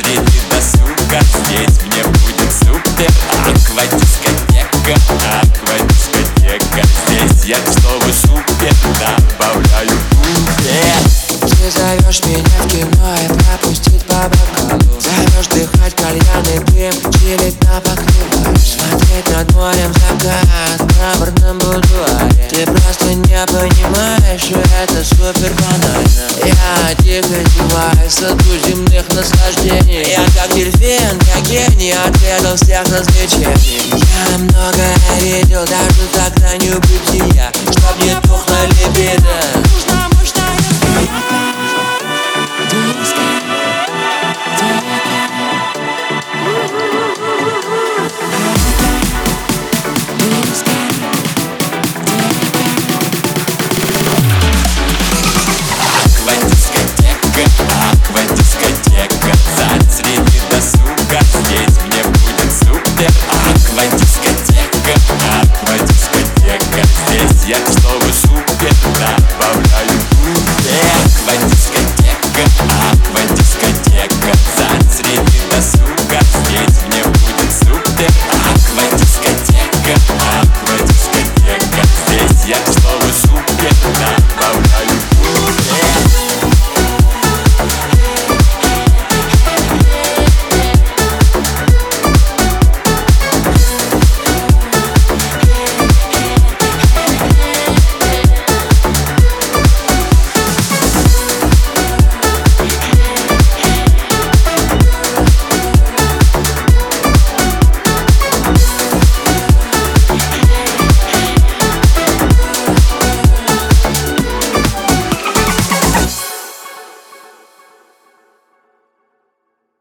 среди досуга Здесь мне будет супер. Аквадискотека, аквадискотека Здесь я слово супер добавляю пупер Ты зовешь меня в кино, это пустить по бокалу. Зовешь дыхать кальяны, дым, чилить на покрывале. Смотреть над морем закат на барном будуаре. Ты просто не понимаешь, что это супер банально. Я дико девайся, дудим земных наслаждений. Я как дельфин, я гений, отведал всех развлечений Я многое видел, даже за гранью бытия. Чтоб не тухла либидо